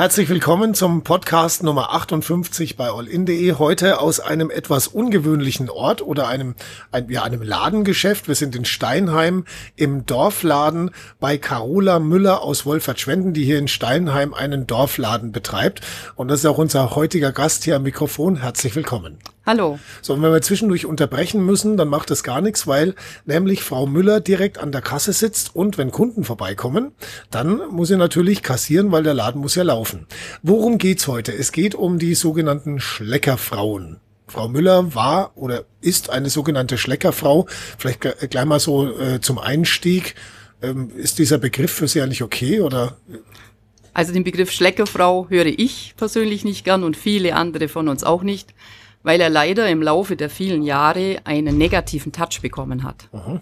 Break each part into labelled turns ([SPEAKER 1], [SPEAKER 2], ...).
[SPEAKER 1] Herzlich willkommen zum Podcast Nummer 58 bei allin.de. Heute aus einem etwas ungewöhnlichen Ort oder einem, ein, ja, einem Ladengeschäft. Wir sind in Steinheim im Dorfladen bei Carola Müller aus Wolfertschwenden, die hier in Steinheim einen Dorfladen betreibt. Und das ist auch unser heutiger Gast hier am Mikrofon. Herzlich willkommen.
[SPEAKER 2] Hallo.
[SPEAKER 1] So, und wenn wir zwischendurch unterbrechen müssen, dann macht das gar nichts, weil nämlich Frau Müller direkt an der Kasse sitzt und wenn Kunden vorbeikommen, dann muss sie natürlich kassieren, weil der Laden muss ja laufen. Worum geht's heute? Es geht um die sogenannten Schleckerfrauen. Frau Müller war oder ist eine sogenannte Schleckerfrau. Vielleicht gleich mal so äh, zum Einstieg. Ähm, ist dieser Begriff für Sie eigentlich okay oder?
[SPEAKER 2] Also den Begriff Schleckerfrau höre ich persönlich nicht gern und viele andere von uns auch nicht weil er leider im Laufe der vielen Jahre einen negativen Touch bekommen hat. Aha.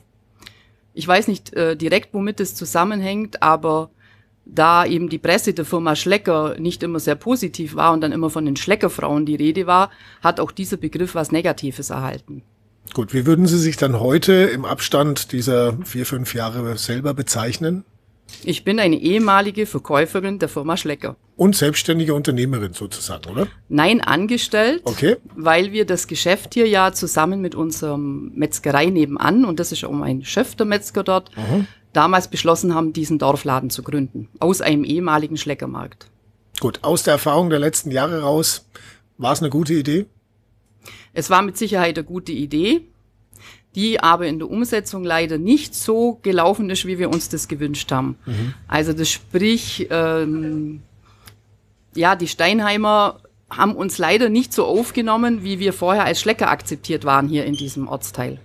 [SPEAKER 2] Ich weiß nicht äh, direkt, womit es zusammenhängt, aber da eben die Presse der Firma Schlecker nicht immer sehr positiv war und dann immer von den Schleckerfrauen die Rede war, hat auch dieser Begriff was Negatives erhalten.
[SPEAKER 1] Gut, wie würden Sie sich dann heute im Abstand dieser vier, fünf Jahre selber bezeichnen?
[SPEAKER 2] Ich bin eine ehemalige Verkäuferin der Firma Schlecker.
[SPEAKER 1] Und selbstständige Unternehmerin sozusagen, oder?
[SPEAKER 2] Nein, angestellt.
[SPEAKER 1] Okay.
[SPEAKER 2] Weil wir das Geschäft hier ja zusammen mit unserem Metzgerei nebenan, und das ist auch mein Chef, der Metzger dort, mhm. damals beschlossen haben, diesen Dorfladen zu gründen. Aus einem ehemaligen Schleckermarkt.
[SPEAKER 1] Gut, aus der Erfahrung der letzten Jahre raus, war es eine gute Idee?
[SPEAKER 2] Es war mit Sicherheit eine gute Idee die aber in der Umsetzung leider nicht so gelaufen ist, wie wir uns das gewünscht haben. Mhm. Also das sprich, ähm, ja, die Steinheimer haben uns leider nicht so aufgenommen, wie wir vorher als Schlecker akzeptiert waren hier in diesem Ortsteil.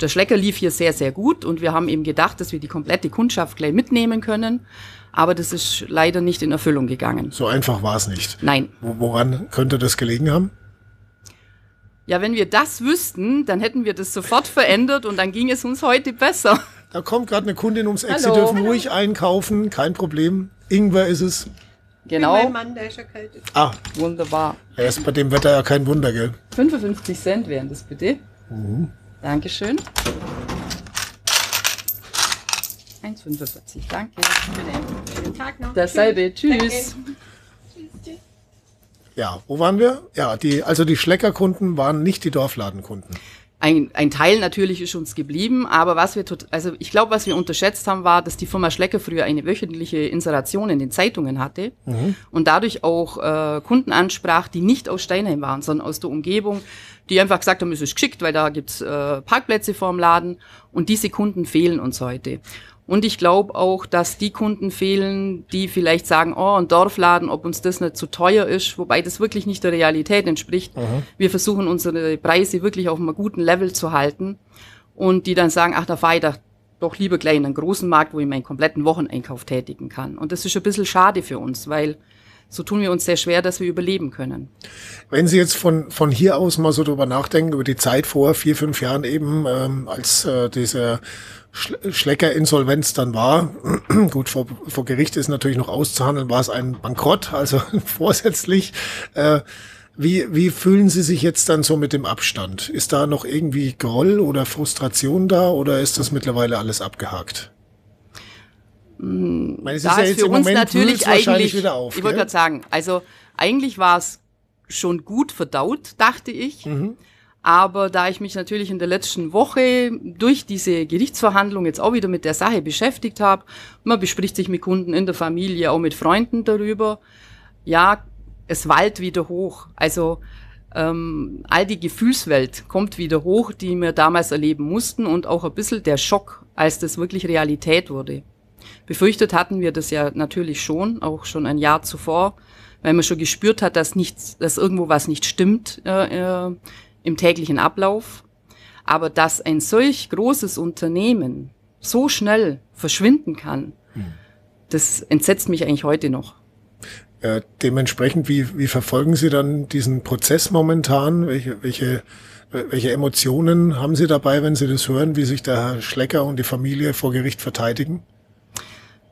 [SPEAKER 2] Der Schlecker lief hier sehr, sehr gut und wir haben eben gedacht, dass wir die komplette Kundschaft gleich mitnehmen können. Aber das ist leider nicht in Erfüllung gegangen.
[SPEAKER 1] So einfach war es nicht.
[SPEAKER 2] Nein.
[SPEAKER 1] Woran könnte das gelegen haben?
[SPEAKER 2] Ja, wenn wir das wüssten, dann hätten wir das sofort verändert und dann ging es uns heute besser.
[SPEAKER 1] Da kommt gerade eine Kundin ums Eck. Hallo. Sie dürfen Hallo. ruhig einkaufen, kein Problem. Ingwer ist es.
[SPEAKER 2] Genau. Mein Mann, der ist kalt. Ah. Wunderbar.
[SPEAKER 1] Er ist bei dem Wetter ja kein Wunder, gell?
[SPEAKER 2] 55 Cent wären das bitte. Mhm. Dankeschön. 1,45. Danke. Schönen Tag noch. Dasselbe. Tschüss. Danke.
[SPEAKER 1] Ja, wo waren wir? Ja, die, also die Schleckerkunden waren nicht die Dorfladenkunden.
[SPEAKER 2] Ein, ein Teil natürlich ist uns geblieben, aber was wir, tot, also ich glaube, was wir unterschätzt haben, war, dass die Firma Schlecker früher eine wöchentliche Inseration in den Zeitungen hatte mhm. und dadurch auch äh, Kunden ansprach, die nicht aus Steinheim waren, sondern aus der Umgebung, die einfach gesagt haben, es ist geschickt, weil da gibt's äh, Parkplätze vorm Laden und diese Kunden fehlen uns heute. Und ich glaube auch, dass die Kunden fehlen, die vielleicht sagen, oh, ein Dorfladen, ob uns das nicht zu teuer ist, wobei das wirklich nicht der Realität entspricht. Mhm. Wir versuchen unsere Preise wirklich auf einem guten Level zu halten und die dann sagen, ach, da fahre ich doch lieber gleich in einen großen Markt, wo ich meinen kompletten Wocheneinkauf tätigen kann. Und das ist ein bisschen schade für uns, weil so tun wir uns sehr schwer, dass wir überleben können.
[SPEAKER 1] Wenn Sie jetzt von, von hier aus mal so drüber nachdenken, über die Zeit vor vier, fünf Jahren eben, ähm, als äh, dieser Schlecker-Insolvenz dann war. Gut, vor, vor Gericht ist natürlich noch auszuhandeln, war es ein Bankrott, also vorsätzlich. Äh, wie, wie fühlen Sie sich jetzt dann so mit dem Abstand? Ist da noch irgendwie Groll oder Frustration da oder ist das mittlerweile alles abgehakt?
[SPEAKER 2] Hm, meine, da ist, ja ist für uns Moment natürlich eigentlich, wieder auf, ich wollte gerade sagen, also eigentlich war es schon gut verdaut, dachte ich. Mhm. Aber da ich mich natürlich in der letzten Woche durch diese Gerichtsverhandlung jetzt auch wieder mit der Sache beschäftigt habe, man bespricht sich mit Kunden in der Familie, auch mit Freunden darüber, ja, es wallt wieder hoch. Also ähm, all die Gefühlswelt kommt wieder hoch, die wir damals erleben mussten und auch ein bisschen der Schock, als das wirklich Realität wurde. Befürchtet hatten wir das ja natürlich schon, auch schon ein Jahr zuvor, weil man schon gespürt hat, dass nichts, dass irgendwo was nicht stimmt äh, äh im täglichen Ablauf. Aber dass ein solch großes Unternehmen so schnell verschwinden kann, hm. das entsetzt mich eigentlich heute noch.
[SPEAKER 1] Äh, dementsprechend, wie, wie verfolgen Sie dann diesen Prozess momentan? Welche, welche, welche Emotionen haben Sie dabei, wenn Sie das hören, wie sich der Herr Schlecker und die Familie vor Gericht verteidigen?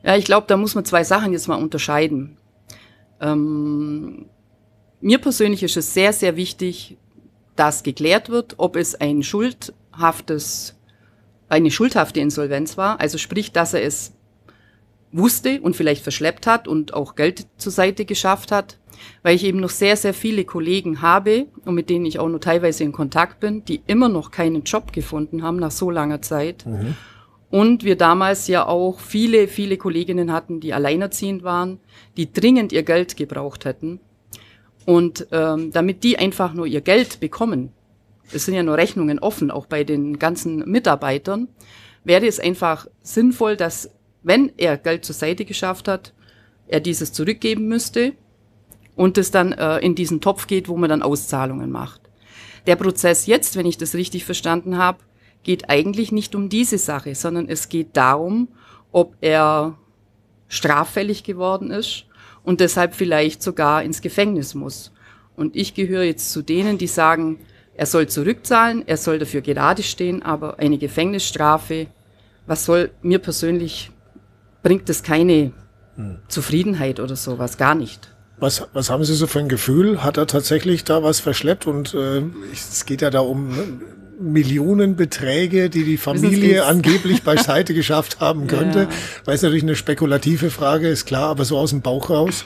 [SPEAKER 2] Ja, ich glaube, da muss man zwei Sachen jetzt mal unterscheiden. Ähm, mir persönlich ist es sehr, sehr wichtig, dass geklärt wird, ob es ein schuldhaftes, eine schuldhafte Insolvenz war, also sprich, dass er es wusste und vielleicht verschleppt hat und auch Geld zur Seite geschafft hat, weil ich eben noch sehr, sehr viele Kollegen habe und mit denen ich auch nur teilweise in Kontakt bin, die immer noch keinen Job gefunden haben nach so langer Zeit. Mhm. Und wir damals ja auch viele, viele Kolleginnen hatten, die alleinerziehend waren, die dringend ihr Geld gebraucht hätten. Und ähm, damit die einfach nur ihr Geld bekommen, es sind ja nur Rechnungen offen, auch bei den ganzen Mitarbeitern, wäre es einfach sinnvoll, dass wenn er Geld zur Seite geschafft hat, er dieses zurückgeben müsste und es dann äh, in diesen Topf geht, wo man dann Auszahlungen macht. Der Prozess jetzt, wenn ich das richtig verstanden habe, geht eigentlich nicht um diese Sache, sondern es geht darum, ob er straffällig geworden ist und deshalb vielleicht sogar ins Gefängnis muss. Und ich gehöre jetzt zu denen, die sagen, er soll zurückzahlen, er soll dafür gerade stehen, aber eine Gefängnisstrafe, was soll mir persönlich bringt es keine hm. Zufriedenheit oder sowas, gar nicht.
[SPEAKER 1] Was, was haben Sie so für ein Gefühl? Hat er tatsächlich da was verschleppt? Und äh, es geht ja da um Millionenbeträge, die die Familie angeblich beiseite geschafft haben könnte. Ja. Weil es natürlich eine spekulative Frage ist, klar, aber so aus dem Bauch raus.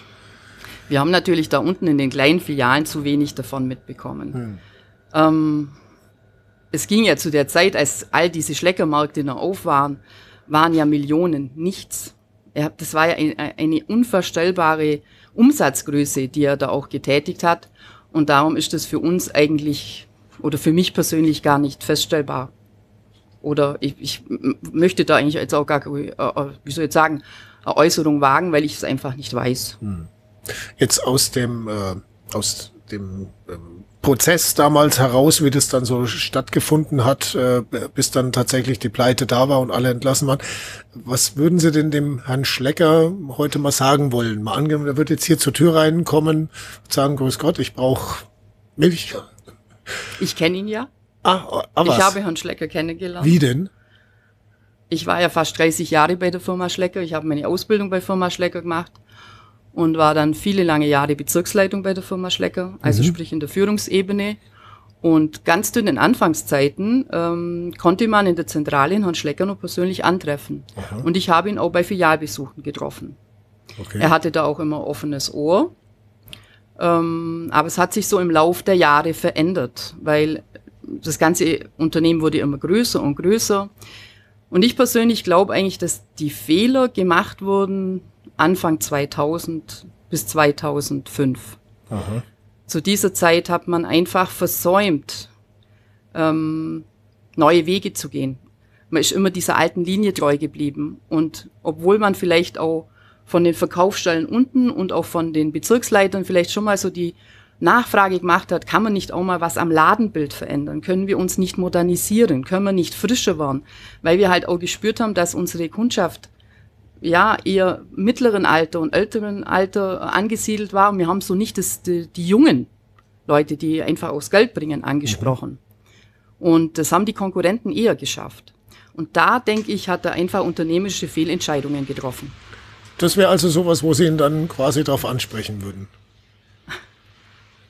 [SPEAKER 2] Wir haben natürlich da unten in den kleinen Filialen zu wenig davon mitbekommen. Hm. Ähm, es ging ja zu der Zeit, als all diese Schleckermärkte noch auf waren, waren ja Millionen nichts. Er, das war ja eine, eine unvorstellbare Umsatzgröße, die er da auch getätigt hat. Und darum ist das für uns eigentlich oder für mich persönlich gar nicht feststellbar. Oder ich, ich möchte da eigentlich jetzt auch gar, äh, wie soll ich jetzt sagen, eine Äußerung wagen, weil ich es einfach nicht weiß. Hm.
[SPEAKER 1] Jetzt aus dem, äh, aus dem ähm, Prozess damals heraus, wie das dann so stattgefunden hat, äh, bis dann tatsächlich die Pleite da war und alle entlassen waren. Was würden Sie denn dem Herrn Schlecker heute mal sagen wollen? Mal angenommen, er wird jetzt hier zur Tür reinkommen sagen, Grüß Gott, ich brauche Milch.
[SPEAKER 2] Ich kenne ihn ja.
[SPEAKER 1] Ah, aber
[SPEAKER 2] ah, Ich habe Herrn Schlecker kennengelernt.
[SPEAKER 1] Wie denn?
[SPEAKER 2] Ich war ja fast 30 Jahre bei der Firma Schlecker. Ich habe meine Ausbildung bei Firma Schlecker gemacht und war dann viele lange Jahre Bezirksleitung bei der Firma Schlecker, also mhm. sprich in der Führungsebene. Und ganz zu den Anfangszeiten ähm, konnte man in der Zentrale in Herrn Schlecker noch persönlich antreffen. Aha. Und ich habe ihn auch bei Filialbesuchen getroffen. Okay. Er hatte da auch immer offenes Ohr. Ähm, aber es hat sich so im Lauf der Jahre verändert, weil das ganze Unternehmen wurde immer größer und größer. Und ich persönlich glaube eigentlich, dass die Fehler gemacht wurden, Anfang 2000 bis 2005. Aha. Zu dieser Zeit hat man einfach versäumt, ähm, neue Wege zu gehen. Man ist immer dieser alten Linie treu geblieben. Und obwohl man vielleicht auch von den Verkaufsstellen unten und auch von den Bezirksleitern vielleicht schon mal so die Nachfrage gemacht hat, kann man nicht auch mal was am Ladenbild verändern? Können wir uns nicht modernisieren? Können wir nicht frischer werden? Weil wir halt auch gespürt haben, dass unsere Kundschaft ja eher mittleren Alter und älteren Alter angesiedelt war. Und wir haben so nicht das, die, die jungen Leute, die einfach aus Geld bringen, angesprochen. Und das haben die Konkurrenten eher geschafft. Und da, denke ich, hat er einfach unternehmerische Fehlentscheidungen getroffen.
[SPEAKER 1] Das wäre also sowas, wo Sie ihn dann quasi darauf ansprechen würden.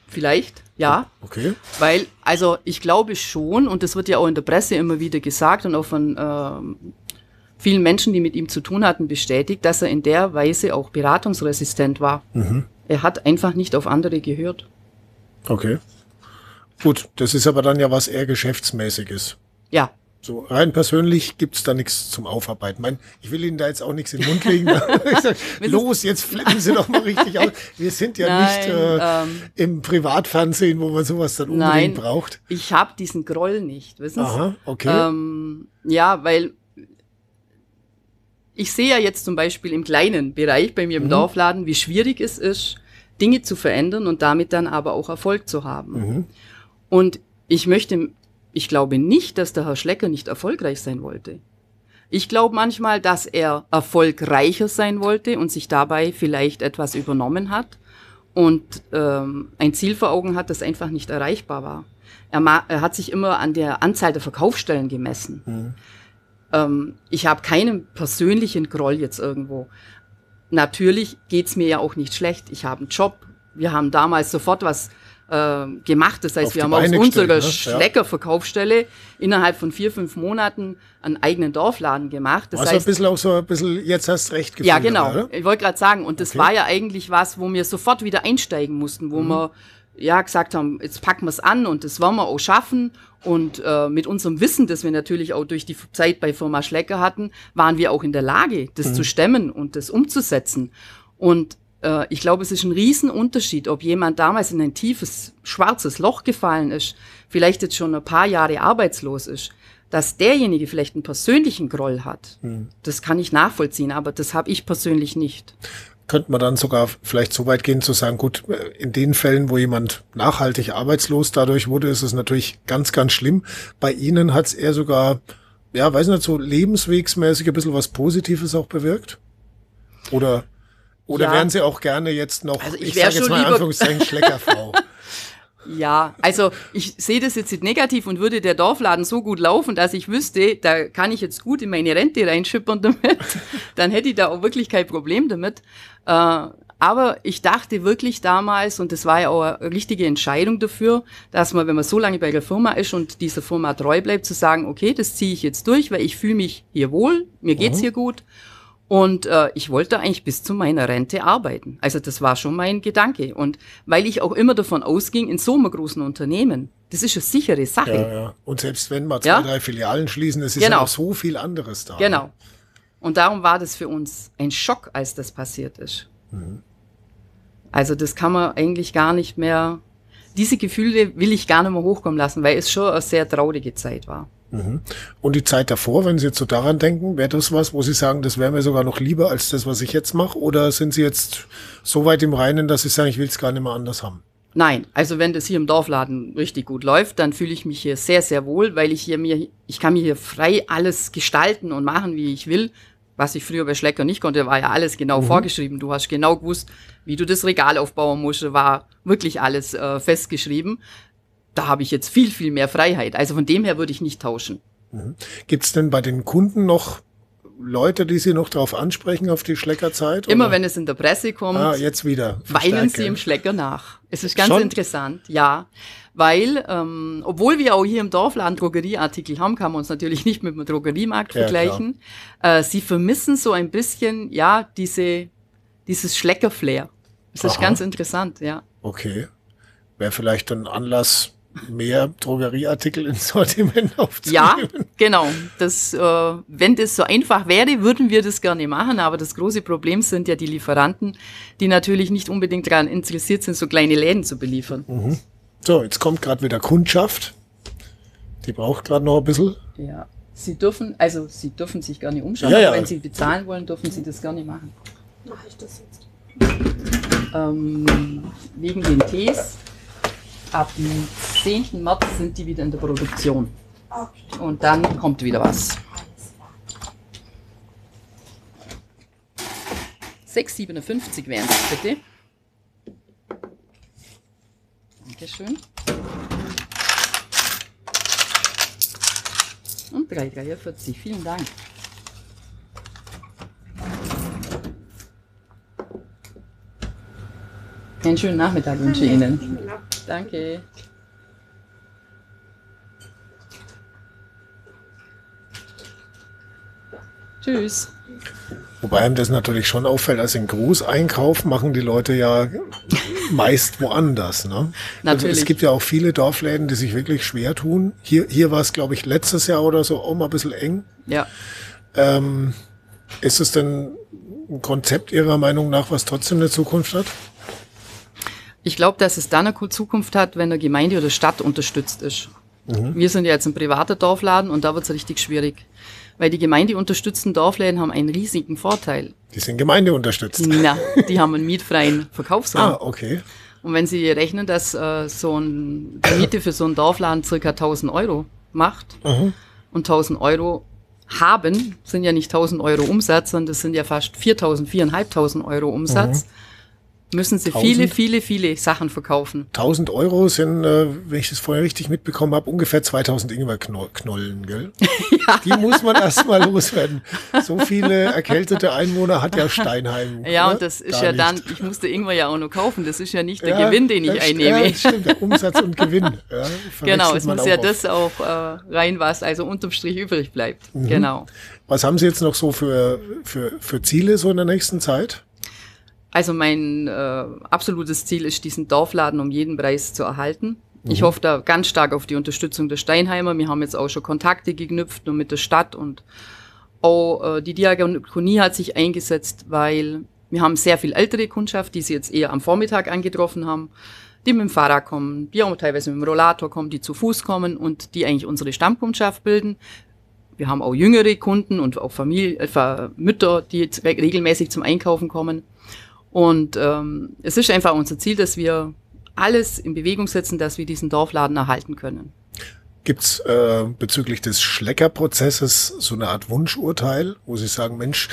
[SPEAKER 2] Vielleicht, ja.
[SPEAKER 1] Okay.
[SPEAKER 2] Weil, also ich glaube schon, und das wird ja auch in der Presse immer wieder gesagt und auch von ähm, vielen Menschen, die mit ihm zu tun hatten, bestätigt, dass er in der Weise auch beratungsresistent war. Mhm. Er hat einfach nicht auf andere gehört.
[SPEAKER 1] Okay. Gut, das ist aber dann ja was eher geschäftsmäßiges.
[SPEAKER 2] Ja.
[SPEAKER 1] So rein persönlich gibt's da nichts zum Aufarbeiten. Mein, ich will Ihnen da jetzt auch nichts in den Mund legen. sag, los, jetzt flippen Sie doch mal richtig aus. Wir sind ja nein, nicht äh, ähm, im Privatfernsehen, wo man sowas dann unbedingt nein, braucht.
[SPEAKER 2] Ich habe diesen Groll nicht, wissen Sie?
[SPEAKER 1] Aha, okay.
[SPEAKER 2] Ähm, ja, weil ich sehe ja jetzt zum Beispiel im kleinen Bereich bei mir im mhm. Dorfladen, wie schwierig es ist, Dinge zu verändern und damit dann aber auch Erfolg zu haben. Mhm. Und ich möchte, ich glaube nicht, dass der Herr Schlecker nicht erfolgreich sein wollte. Ich glaube manchmal, dass er erfolgreicher sein wollte und sich dabei vielleicht etwas übernommen hat und ähm, ein Ziel vor Augen hat, das einfach nicht erreichbar war. Er, er hat sich immer an der Anzahl der Verkaufsstellen gemessen. Mhm. Ähm, ich habe keinen persönlichen Groll jetzt irgendwo. Natürlich geht's mir ja auch nicht schlecht. Ich habe einen Job. Wir haben damals sofort was äh, gemacht. Das heißt, Auf wir haben aus unserer ne? Schleckerverkaufsstelle innerhalb von vier, fünf Monaten einen eigenen Dorfladen gemacht. Das
[SPEAKER 1] also
[SPEAKER 2] heißt,
[SPEAKER 1] ein bisschen auch so ein bisschen, jetzt hast recht
[SPEAKER 2] gefunden. Ja, genau. Oder? Ich wollte gerade sagen, und das okay. war ja eigentlich was, wo wir sofort wieder einsteigen mussten, wo mhm. wir ja gesagt haben, jetzt packen wir es an und das wollen wir auch schaffen. Und äh, mit unserem Wissen, das wir natürlich auch durch die Zeit bei Firma Schlecker hatten, waren wir auch in der Lage, das mhm. zu stemmen und das umzusetzen. Und äh, ich glaube, es ist ein Riesenunterschied, ob jemand damals in ein tiefes, schwarzes Loch gefallen ist, vielleicht jetzt schon ein paar Jahre arbeitslos ist, dass derjenige vielleicht einen persönlichen Groll hat. Mhm. Das kann ich nachvollziehen, aber das habe ich persönlich nicht
[SPEAKER 1] könnte man dann sogar vielleicht so weit gehen zu sagen, gut, in den Fällen, wo jemand nachhaltig arbeitslos dadurch wurde, ist es natürlich ganz, ganz schlimm. Bei Ihnen hat es eher sogar, ja, weiß nicht, so lebenswegsmäßig ein bisschen was Positives auch bewirkt? Oder, oder ja. wären Sie auch gerne jetzt noch,
[SPEAKER 2] also ich, ich sage jetzt mal in Anführungszeichen, Schleckerfrau? Ja, also ich sehe das jetzt nicht negativ und würde der Dorfladen so gut laufen, dass ich wüsste, da kann ich jetzt gut in meine Rente reinschippern damit, dann hätte ich da auch wirklich kein Problem damit. Äh, aber ich dachte wirklich damals, und das war ja auch eine richtige Entscheidung dafür, dass man, wenn man so lange bei der Firma ist und dieser Firma treu bleibt, zu sagen, okay, das ziehe ich jetzt durch, weil ich fühle mich hier wohl, mir geht's mhm. hier gut und äh, ich wollte eigentlich bis zu meiner Rente arbeiten. Also das war schon mein Gedanke. Und weil ich auch immer davon ausging, in so einem großen Unternehmen, das ist eine sichere Sache. Ja,
[SPEAKER 1] ja. Und selbst wenn wir zwei, ja? drei Filialen schließen, es ist genau. ja noch so viel anderes da.
[SPEAKER 2] Genau. Und darum war das für uns ein Schock, als das passiert ist. Mhm. Also das kann man eigentlich gar nicht mehr, diese Gefühle will ich gar nicht mehr hochkommen lassen, weil es schon eine sehr traurige Zeit war.
[SPEAKER 1] Mhm. Und die Zeit davor, wenn Sie jetzt so daran denken, wäre das was, wo Sie sagen, das wäre mir sogar noch lieber als das, was ich jetzt mache? Oder sind Sie jetzt so weit im Reinen, dass Sie sagen, ich will es gar nicht mehr anders haben?
[SPEAKER 2] Nein, also wenn das hier im Dorfladen richtig gut läuft, dann fühle ich mich hier sehr, sehr wohl, weil ich hier mir, ich kann mir hier frei alles gestalten und machen, wie ich will. Was ich früher bei Schlecker nicht konnte, war ja alles genau mhm. vorgeschrieben. Du hast genau gewusst, wie du das Regal aufbauen musst, war wirklich alles äh, festgeschrieben da habe ich jetzt viel, viel mehr Freiheit. Also von dem her würde ich nicht tauschen.
[SPEAKER 1] Mhm. Gibt es denn bei den Kunden noch Leute, die Sie noch darauf ansprechen, auf die Schleckerzeit?
[SPEAKER 2] Immer oder? wenn es in der Presse kommt,
[SPEAKER 1] ah, jetzt wieder.
[SPEAKER 2] weinen Sie im Schlecker nach. Es ist ganz Schon? interessant, ja. Weil, ähm, obwohl wir auch hier im Dorfladen Drogerieartikel haben, kann man uns natürlich nicht mit dem Drogeriemarkt ja, vergleichen. Äh, sie vermissen so ein bisschen, ja, diese, dieses Schlecker-Flair. Das Aha. ist ganz interessant, ja.
[SPEAKER 1] Okay. Wäre vielleicht ein Anlass, mehr Drogerieartikel ins Sortiment aufzunehmen.
[SPEAKER 2] Ja, genau. Das, äh, wenn das so einfach wäre, würden wir das gerne machen. Aber das große Problem sind ja die Lieferanten, die natürlich nicht unbedingt daran interessiert sind, so kleine Läden zu beliefern.
[SPEAKER 1] Mhm. So, jetzt kommt gerade wieder Kundschaft. Die braucht gerade noch ein bisschen.
[SPEAKER 2] Ja. Sie dürfen, also Sie dürfen sich gerne umschauen, ja, ja. wenn Sie bezahlen wollen, dürfen Sie das gerne machen. Mache ich das jetzt? Ähm, wegen den Tees ab 10. März sind die wieder in der Produktion. Okay. Und dann kommt wieder was. 6,57 wären es bitte. Dankeschön. Und 3,43. Vielen Dank. Einen schönen Nachmittag wünsche ich Ihnen. Danke. Tschüss.
[SPEAKER 1] Wobei einem das natürlich schon auffällt, als in Großeinkauf machen die Leute ja meist woanders. Ne? Natürlich. Also es gibt ja auch viele Dorfläden, die sich wirklich schwer tun. Hier, hier war es, glaube ich, letztes Jahr oder so auch mal ein bisschen eng.
[SPEAKER 2] Ja.
[SPEAKER 1] Ähm, ist es denn ein Konzept Ihrer Meinung nach, was trotzdem eine Zukunft hat?
[SPEAKER 2] Ich glaube, dass es dann eine Zukunft hat, wenn der Gemeinde oder Stadt unterstützt ist. Mhm. Wir sind ja jetzt ein privater Dorfladen und da wird es richtig schwierig. Weil die gemeindeunterstützten Dorfläden haben einen riesigen Vorteil.
[SPEAKER 1] Die sind gemeindeunterstützt.
[SPEAKER 2] Na, die haben einen mietfreien Verkaufsraum.
[SPEAKER 1] Ah, okay.
[SPEAKER 2] Und wenn Sie rechnen, dass äh, so ein, die Miete für so einen Dorfladen circa 1000 Euro macht mhm. und 1000 Euro haben, sind ja nicht 1000 Euro Umsatz, sondern das sind ja fast 4000, 4500 Euro Umsatz. Mhm müssen sie 1000, viele, viele, viele Sachen verkaufen.
[SPEAKER 1] 1000 Euro sind, äh, wenn ich das vorher richtig mitbekommen habe, ungefähr 2000 Ingwerknollen, gell? ja. Die muss man erstmal loswerden. So viele erkältete Einwohner hat ja Steinheim.
[SPEAKER 2] Ja, ne? und das ist Gar ja nicht. dann, ich musste Ingwer ja auch noch kaufen, das ist ja nicht der ja, Gewinn, den ich einnehme. Ja,
[SPEAKER 1] stimmt, der Umsatz und Gewinn. Ja,
[SPEAKER 2] genau, es muss ja das auch äh, rein, was also unterm Strich übrig bleibt. Mhm. Genau.
[SPEAKER 1] Was haben Sie jetzt noch so für, für, für Ziele so in der nächsten Zeit?
[SPEAKER 2] Also mein äh, absolutes Ziel ist, diesen Dorfladen um jeden Preis zu erhalten. Mhm. Ich hoffe da ganz stark auf die Unterstützung der Steinheimer. Wir haben jetzt auch schon Kontakte geknüpft nur mit der Stadt und auch äh, die Diakonie hat sich eingesetzt, weil wir haben sehr viel ältere Kundschaft, die sie jetzt eher am Vormittag angetroffen haben, die mit dem Fahrrad kommen, die auch teilweise mit dem Rollator kommen, die zu Fuß kommen und die eigentlich unsere Stammkundschaft bilden. Wir haben auch jüngere Kunden und auch Familie, äh, Mütter, die jetzt regelmäßig zum Einkaufen kommen. Und ähm, es ist einfach unser Ziel, dass wir alles in Bewegung setzen, dass wir diesen Dorfladen erhalten können.
[SPEAKER 1] Gibt's äh, bezüglich des Schleckerprozesses so eine Art Wunschurteil, wo Sie sagen, Mensch,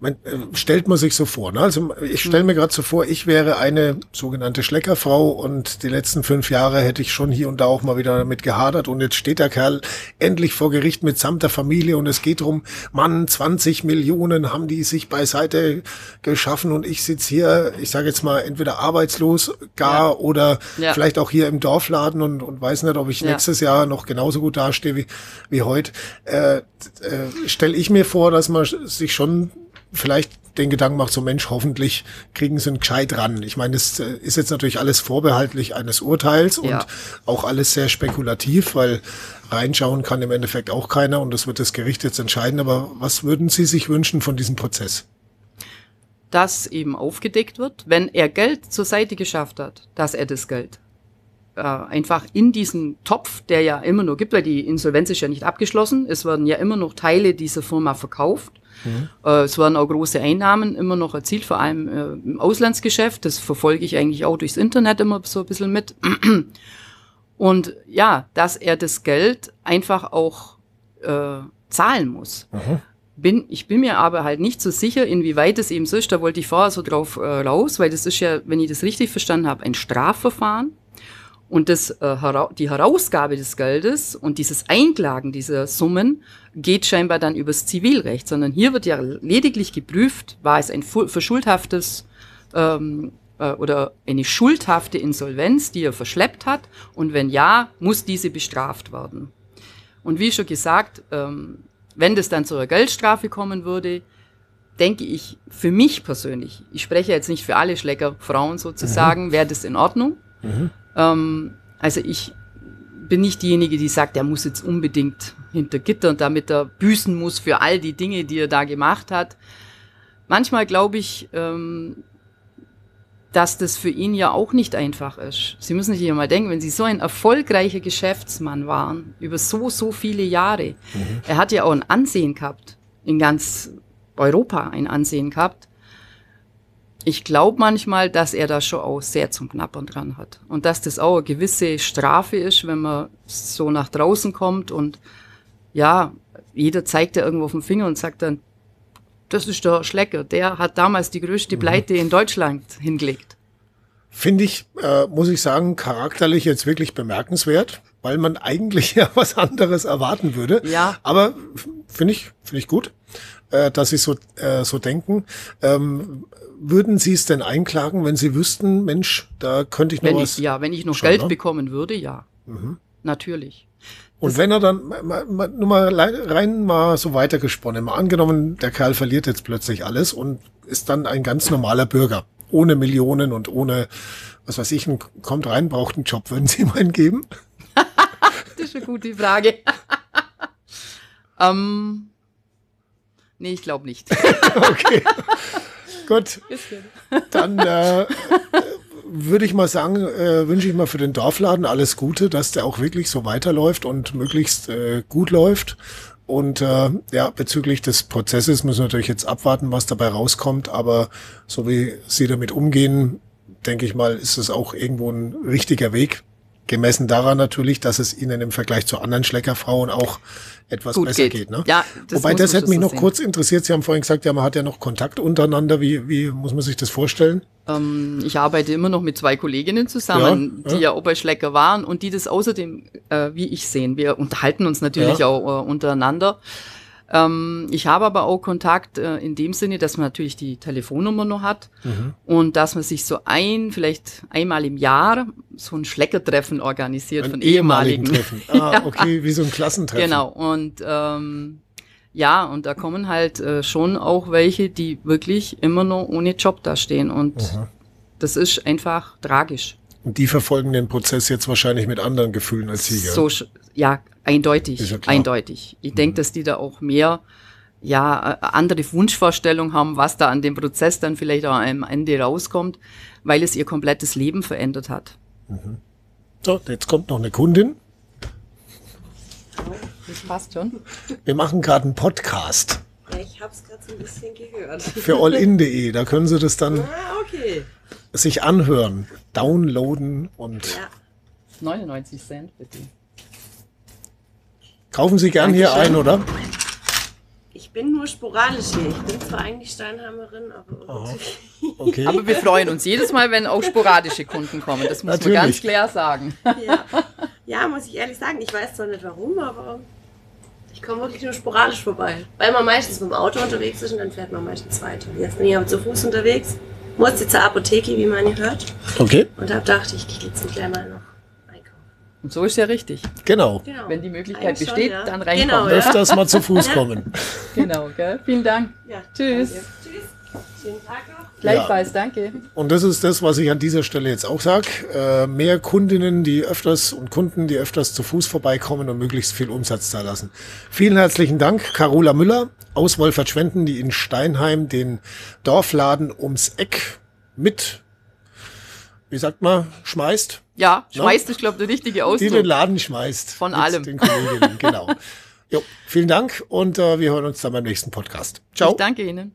[SPEAKER 1] man, äh, stellt man sich so vor. Ne? Also ich stelle mir gerade so vor, ich wäre eine sogenannte Schleckerfrau und die letzten fünf Jahre hätte ich schon hier und da auch mal wieder damit gehadert und jetzt steht der Kerl endlich vor Gericht mitsamt der Familie und es geht drum, Mann, 20 Millionen haben die sich beiseite geschaffen und ich sitze hier, ich sage jetzt mal, entweder arbeitslos gar ja. oder ja. vielleicht auch hier im Dorfladen und, und weiß nicht, ob ich ja. nächstes Jahr noch genauso gut dastehe wie, wie heute. Äh, äh, stelle ich mir vor, dass man sich schon vielleicht den Gedanken macht, so Mensch, hoffentlich kriegen sie einen gescheit ran. Ich meine, das äh, ist jetzt natürlich alles vorbehaltlich eines Urteils und ja. auch alles sehr spekulativ, weil reinschauen kann im Endeffekt auch keiner und das wird das Gericht jetzt entscheiden. Aber was würden Sie sich wünschen von diesem Prozess?
[SPEAKER 2] Dass eben aufgedeckt wird, wenn er Geld zur Seite geschafft hat, dass er das Geld äh, einfach in diesen Topf, der ja immer noch gibt, weil die Insolvenz ist ja nicht abgeschlossen, es werden ja immer noch Teile dieser Firma verkauft Mhm. Äh, es werden auch große Einnahmen immer noch erzielt, vor allem äh, im Auslandsgeschäft. Das verfolge ich eigentlich auch durchs Internet immer so ein bisschen mit. Und ja, dass er das Geld einfach auch äh, zahlen muss. Mhm. Bin, ich bin mir aber halt nicht so sicher, inwieweit es eben so ist. Da wollte ich vorher so drauf äh, raus, weil das ist ja, wenn ich das richtig verstanden habe, ein Strafverfahren. Und das, äh, die Herausgabe des Geldes und dieses Einklagen dieser Summen geht scheinbar dann übers Zivilrecht, sondern hier wird ja lediglich geprüft, war es ein verschuldhaftes ähm, äh, oder eine schuldhafte Insolvenz, die er verschleppt hat, und wenn ja, muss diese bestraft werden. Und wie schon gesagt, ähm, wenn das dann zu einer Geldstrafe kommen würde, denke ich, für mich persönlich, ich spreche jetzt nicht für alle Schleckerfrauen sozusagen, mhm. wäre das in Ordnung. Mhm. Ähm, also ich bin nicht diejenige, die sagt, er muss jetzt unbedingt hinter Gitter und damit er büßen muss für all die Dinge, die er da gemacht hat. Manchmal glaube ich, ähm, dass das für ihn ja auch nicht einfach ist. Sie müssen sich ja mal denken, wenn Sie so ein erfolgreicher Geschäftsmann waren, über so, so viele Jahre, mhm. er hat ja auch ein Ansehen gehabt, in ganz Europa ein Ansehen gehabt, ich glaube manchmal, dass er da schon auch sehr zum Knappern dran hat. Und dass das auch eine gewisse Strafe ist, wenn man so nach draußen kommt und ja, jeder zeigt ja irgendwo auf den Finger und sagt dann, das ist der Schlecker, der hat damals die größte mhm. Pleite in Deutschland hingelegt.
[SPEAKER 1] Finde ich, äh, muss ich sagen, charakterlich jetzt wirklich bemerkenswert, weil man eigentlich ja was anderes erwarten würde.
[SPEAKER 2] Ja.
[SPEAKER 1] Aber finde ich, finde ich gut, äh, dass Sie so, äh, so denken. Ähm, würden Sie es denn einklagen, wenn Sie wüssten, Mensch, da könnte ich noch
[SPEAKER 2] wenn
[SPEAKER 1] was?
[SPEAKER 2] Ich, ja, wenn ich noch Geld ne? bekommen würde, ja. Mhm. Natürlich.
[SPEAKER 1] Und das wenn er dann, nur mal rein mal so weitergesponnen, mal angenommen, der Kerl verliert jetzt plötzlich alles und ist dann ein ganz normaler Bürger, ohne Millionen und ohne, was weiß ich, kommt rein, braucht einen Job, würden Sie ihm einen geben?
[SPEAKER 2] das ist eine gute Frage. ähm, nee, ich glaube nicht.
[SPEAKER 1] okay. Gut. Dann äh, würde ich mal sagen, äh, wünsche ich mal für den Dorfladen alles Gute, dass der auch wirklich so weiterläuft und möglichst äh, gut läuft. Und äh, ja, bezüglich des Prozesses müssen wir natürlich jetzt abwarten, was dabei rauskommt. Aber so wie Sie damit umgehen, denke ich mal, ist es auch irgendwo ein richtiger Weg, Gemessen daran natürlich, dass es ihnen im Vergleich zu anderen Schleckerfrauen auch etwas Gut besser geht. geht ne?
[SPEAKER 2] ja,
[SPEAKER 1] das Wobei das hätte mich noch sehen. kurz interessiert. Sie haben vorhin gesagt, ja, man hat ja noch Kontakt untereinander. Wie, wie muss man sich das vorstellen?
[SPEAKER 2] Ähm, ich arbeite immer noch mit zwei Kolleginnen zusammen, ja, die ja. ja Oberschlecker waren und die das außerdem äh, wie ich sehen. Wir unterhalten uns natürlich ja. auch äh, untereinander. Ähm, ich habe aber auch Kontakt äh, in dem Sinne, dass man natürlich die Telefonnummer noch hat mhm. und dass man sich so ein, vielleicht einmal im Jahr so ein Schleckertreffen organisiert ein von ehemaligen.
[SPEAKER 1] Treffen. Ah, okay, wie so ein Klassentreffen.
[SPEAKER 2] Genau, und ähm, ja, und da kommen halt äh, schon auch welche, die wirklich immer noch ohne Job da stehen und mhm. das ist einfach tragisch.
[SPEAKER 1] Und die verfolgen den Prozess jetzt wahrscheinlich mit anderen Gefühlen als Sie?
[SPEAKER 2] So, ja, eindeutig, ja eindeutig. Ich mhm. denke, dass die da auch mehr ja, äh, andere Wunschvorstellungen haben, was da an dem Prozess dann vielleicht auch am Ende rauskommt, weil es ihr komplettes Leben verändert hat.
[SPEAKER 1] Mhm. So, jetzt kommt noch eine Kundin.
[SPEAKER 2] Das passt schon.
[SPEAKER 1] Wir machen gerade einen Podcast.
[SPEAKER 3] Ja, ich habe es gerade so ein bisschen gehört.
[SPEAKER 1] Für allin.de, da können Sie das dann ah, okay. sich anhören, downloaden und. Ja.
[SPEAKER 2] 99 Cent bitte.
[SPEAKER 1] Kaufen Sie gern Dankeschön. hier ein, oder?
[SPEAKER 3] Ich bin nur sporadisch hier. Ich bin zwar eigentlich Steinheimerin, aber
[SPEAKER 2] okay. Aber wir freuen uns jedes Mal, wenn auch sporadische Kunden kommen. Das muss Natürlich. man ganz klar sagen.
[SPEAKER 3] Ja. ja, muss ich ehrlich sagen. Ich weiß zwar nicht warum, aber ich komme wirklich nur sporadisch vorbei. Weil man meistens mit dem Auto unterwegs ist und dann fährt man meistens weiter. Jetzt bin ich aber zu Fuß unterwegs, musste zur Apotheke, wie man hier hört.
[SPEAKER 1] Okay.
[SPEAKER 3] Und habe gedacht, ich gehe jetzt gleich mal noch
[SPEAKER 2] und so ist ja richtig.
[SPEAKER 1] Genau.
[SPEAKER 2] genau. Wenn die Möglichkeit Eigentlich besteht, schon, ja. dann reinkommen. Genau,
[SPEAKER 1] ja. Öfters mal zu Fuß kommen.
[SPEAKER 2] genau, gell? Vielen Dank. Ja, Tschüss. Danke. Tschüss. Schönen Tag noch. Gleichfalls, ja. danke.
[SPEAKER 1] Und das ist das, was ich an dieser Stelle jetzt auch sage. Äh, mehr Kundinnen, die öfters und Kunden, die öfters zu Fuß vorbeikommen und möglichst viel Umsatz da lassen. Vielen herzlichen Dank, Carola Müller aus Wolfertschwenden, die in Steinheim den Dorfladen ums Eck mit, wie sagt man, schmeißt.
[SPEAKER 2] Ja, schmeißt, no? ich glaube, der richtige Ausdruck.
[SPEAKER 1] Die den Laden schmeißt.
[SPEAKER 2] Von allem.
[SPEAKER 1] Den Kolleginnen, genau. Jo, vielen Dank und äh, wir hören uns dann beim nächsten Podcast. Ciao.
[SPEAKER 2] Ich danke Ihnen.